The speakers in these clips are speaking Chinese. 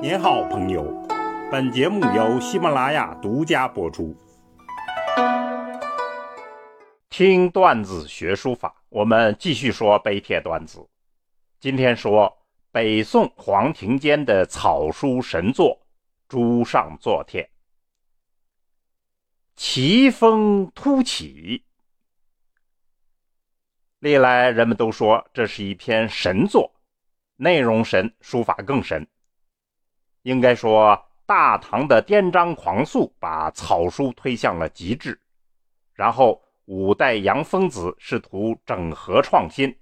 您好，朋友。本节目由喜马拉雅独家播出。听段子学书法，我们继续说碑帖段子。今天说北宋黄庭坚的草书神作《朱上作帖》，奇峰突起。历来人们都说这是一篇神作，内容神，书法更神。应该说，大唐的颠章狂素把草书推向了极致，然后五代杨疯子试图整合创新，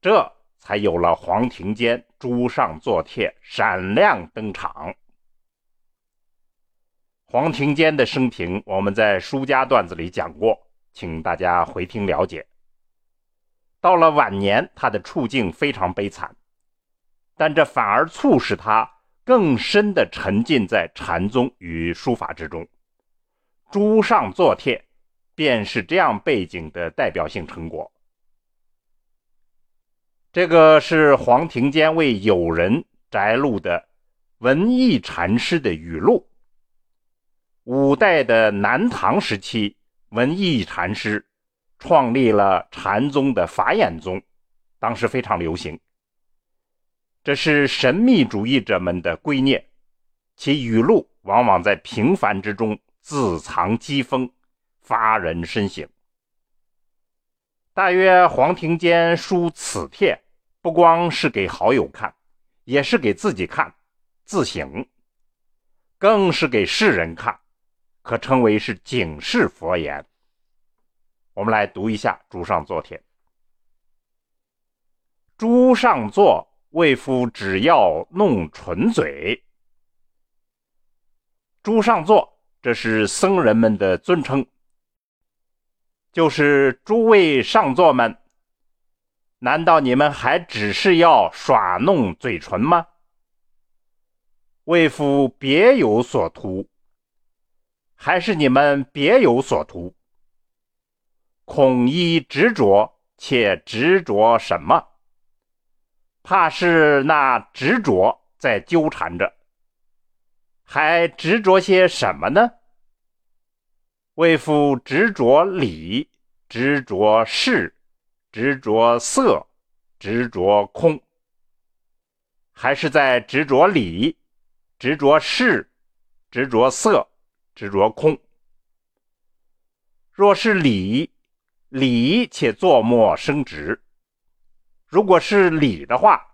这才有了黄庭坚《朱上作帖》闪亮登场。黄庭坚的生平，我们在书家段子里讲过，请大家回听了解。到了晚年，他的处境非常悲惨，但这反而促使他更深地沉浸在禅宗与书法之中。《朱上作帖》便是这样背景的代表性成果。这个是黄庭坚为友人摘录的文艺禅师的语录。五代的南唐时期，文艺禅师。创立了禅宗的法眼宗，当时非常流行。这是神秘主义者们的圭臬，其语录往往在平凡之中自藏机锋，发人深省。大约黄庭坚书此帖，不光是给好友看，也是给自己看，自省，更是给世人看，可称为是警示佛言。我们来读一下《朱上作帖》。朱上作为夫只要弄唇嘴。朱上座，这是僧人们的尊称，就是诸位上座们。难道你们还只是要耍弄嘴唇吗？为夫别有所图，还是你们别有所图？孔一执着，且执着什么？怕是那执着在纠缠着，还执着些什么呢？为夫执着理，执着事，执着色，执着空，还是在执着理、执着事、执着色、执着空？若是理，理且作莫生执。如果是理的话，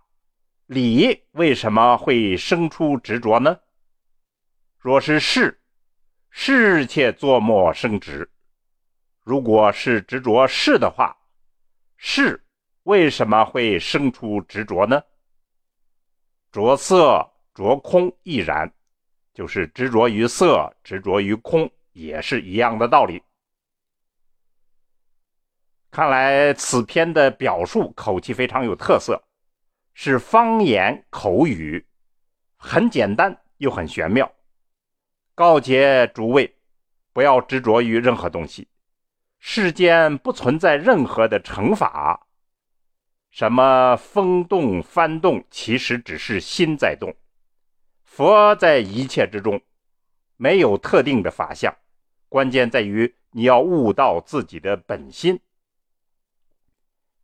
理为什么会生出执着呢？若是事，事且作莫生执。如果是执着事的话，事为什么会生出执着呢？着色着空亦然，就是执着于色，执着于空，也是一样的道理。看来此篇的表述口气非常有特色，是方言口语，很简单又很玄妙。告诫诸位，不要执着于任何东西，世间不存在任何的惩罚。什么风动幡动，其实只是心在动。佛在一切之中，没有特定的法相，关键在于你要悟到自己的本心。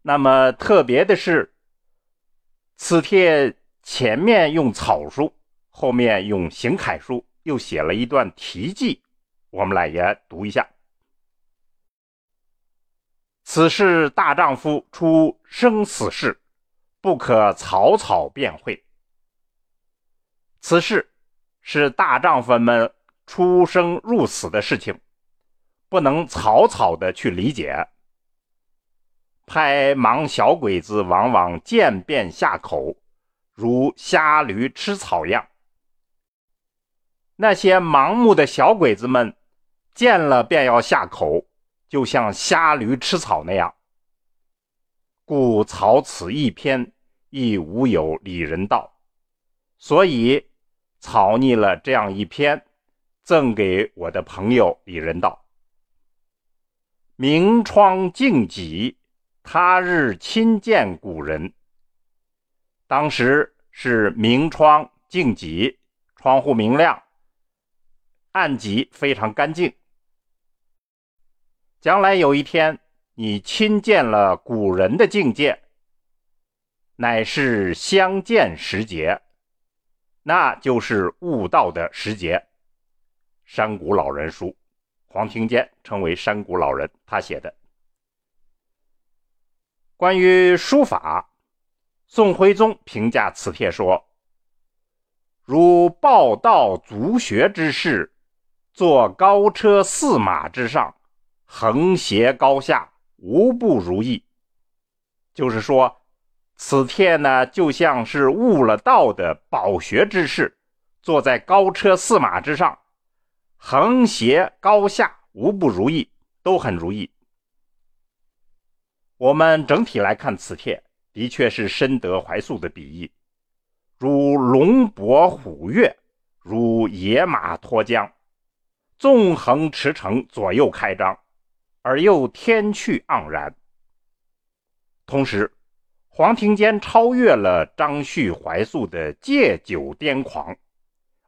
那么特别的是，此帖前面用草书，后面用行楷书，又写了一段题记，我们来也读一下。此事大丈夫出生死事，不可草草便会。此事是大丈夫们出生入死的事情，不能草草的去理解。拍盲小鬼子往往见便下口，如瞎驴吃草样。那些盲目的小鬼子们见了便要下口，就像瞎驴吃草那样。故草此一篇亦无有理人道，所以草拟了这样一篇，赠给我的朋友李仁道。明窗净几。他日亲见古人，当时是明窗净几，窗户明亮，案几非常干净。将来有一天，你亲见了古人的境界，乃是相见时节，那就是悟道的时节。山谷老人书，黄庭坚称为山谷老人，他写的关于书法。宋徽宗评价此帖说：“如报道足学之士，坐高车驷马之上，横斜高下，无不如意。”就是说，此帖呢，就像是悟了道的饱学之士，坐在高车驷马之上，横斜高下，无不如意，都很如意。我们整体来看此帖。的确是深得怀素的笔意，如龙搏虎跃，如野马脱缰，纵横驰骋，左右开张，而又天趣盎然。同时，黄庭坚超越了张旭、怀素的借酒癫狂，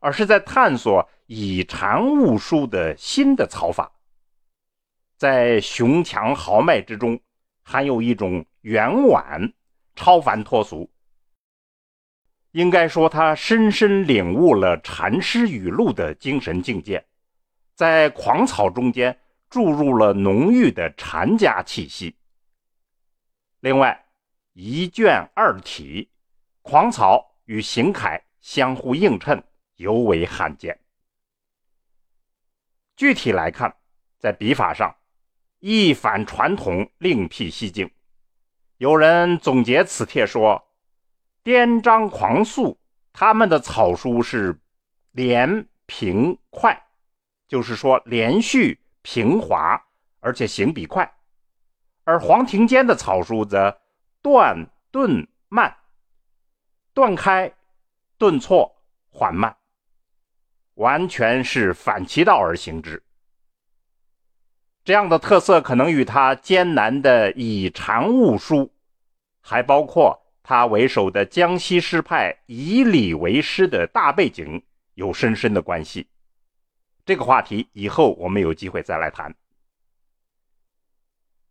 而是在探索以禅悟书的新的草法，在雄强豪迈之中，还有一种圆婉。超凡脱俗，应该说他深深领悟了禅师语录的精神境界，在狂草中间注入了浓郁的禅家气息。另外，一卷二体，狂草与行楷相互映衬，尤为罕见。具体来看，在笔法上，一反传统，另辟蹊径。有人总结此帖说：“颠章狂素，他们的草书是连平快，就是说连续平滑，而且行笔快；而黄庭坚的草书则断顿慢，断开、顿挫、缓慢，完全是反其道而行之。这样的特色可能与他艰难的以禅悟书。”还包括他为首的江西诗派以礼为师的大背景有深深的关系。这个话题以后我们有机会再来谈。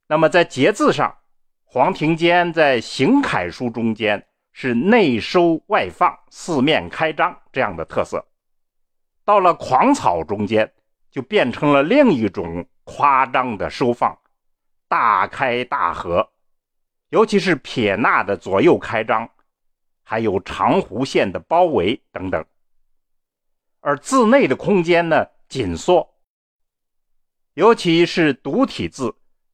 那么在节字上，黄庭坚在行楷书中间是内收外放、四面开张这样的特色，到了狂草中间就变成了另一种夸张的收放，大开大合。尤其是撇捺的左右开张，还有长弧线的包围等等，而字内的空间呢紧缩，尤其是独体字，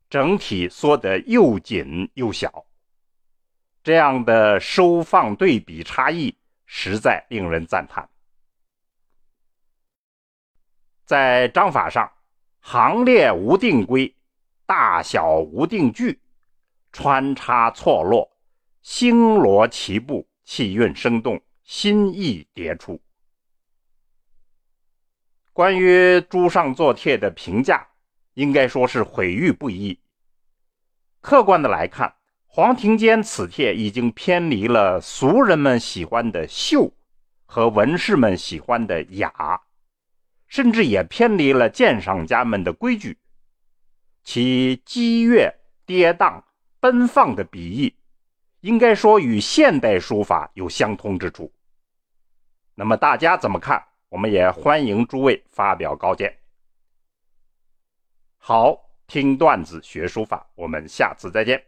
整体缩得又紧又小，这样的收放对比差异实在令人赞叹。在章法上，行列无定规，大小无定距。穿插错落，星罗棋布，气韵生动，新意迭出。关于朱上作帖的评价，应该说是毁誉不一。客观的来看，黄庭坚此帖已经偏离了俗人们喜欢的秀和文士们喜欢的雅，甚至也偏离了鉴赏家们的规矩，其激越跌宕。奔放的笔意，应该说与现代书法有相通之处。那么大家怎么看？我们也欢迎诸位发表高见。好，听段子学书法，我们下次再见。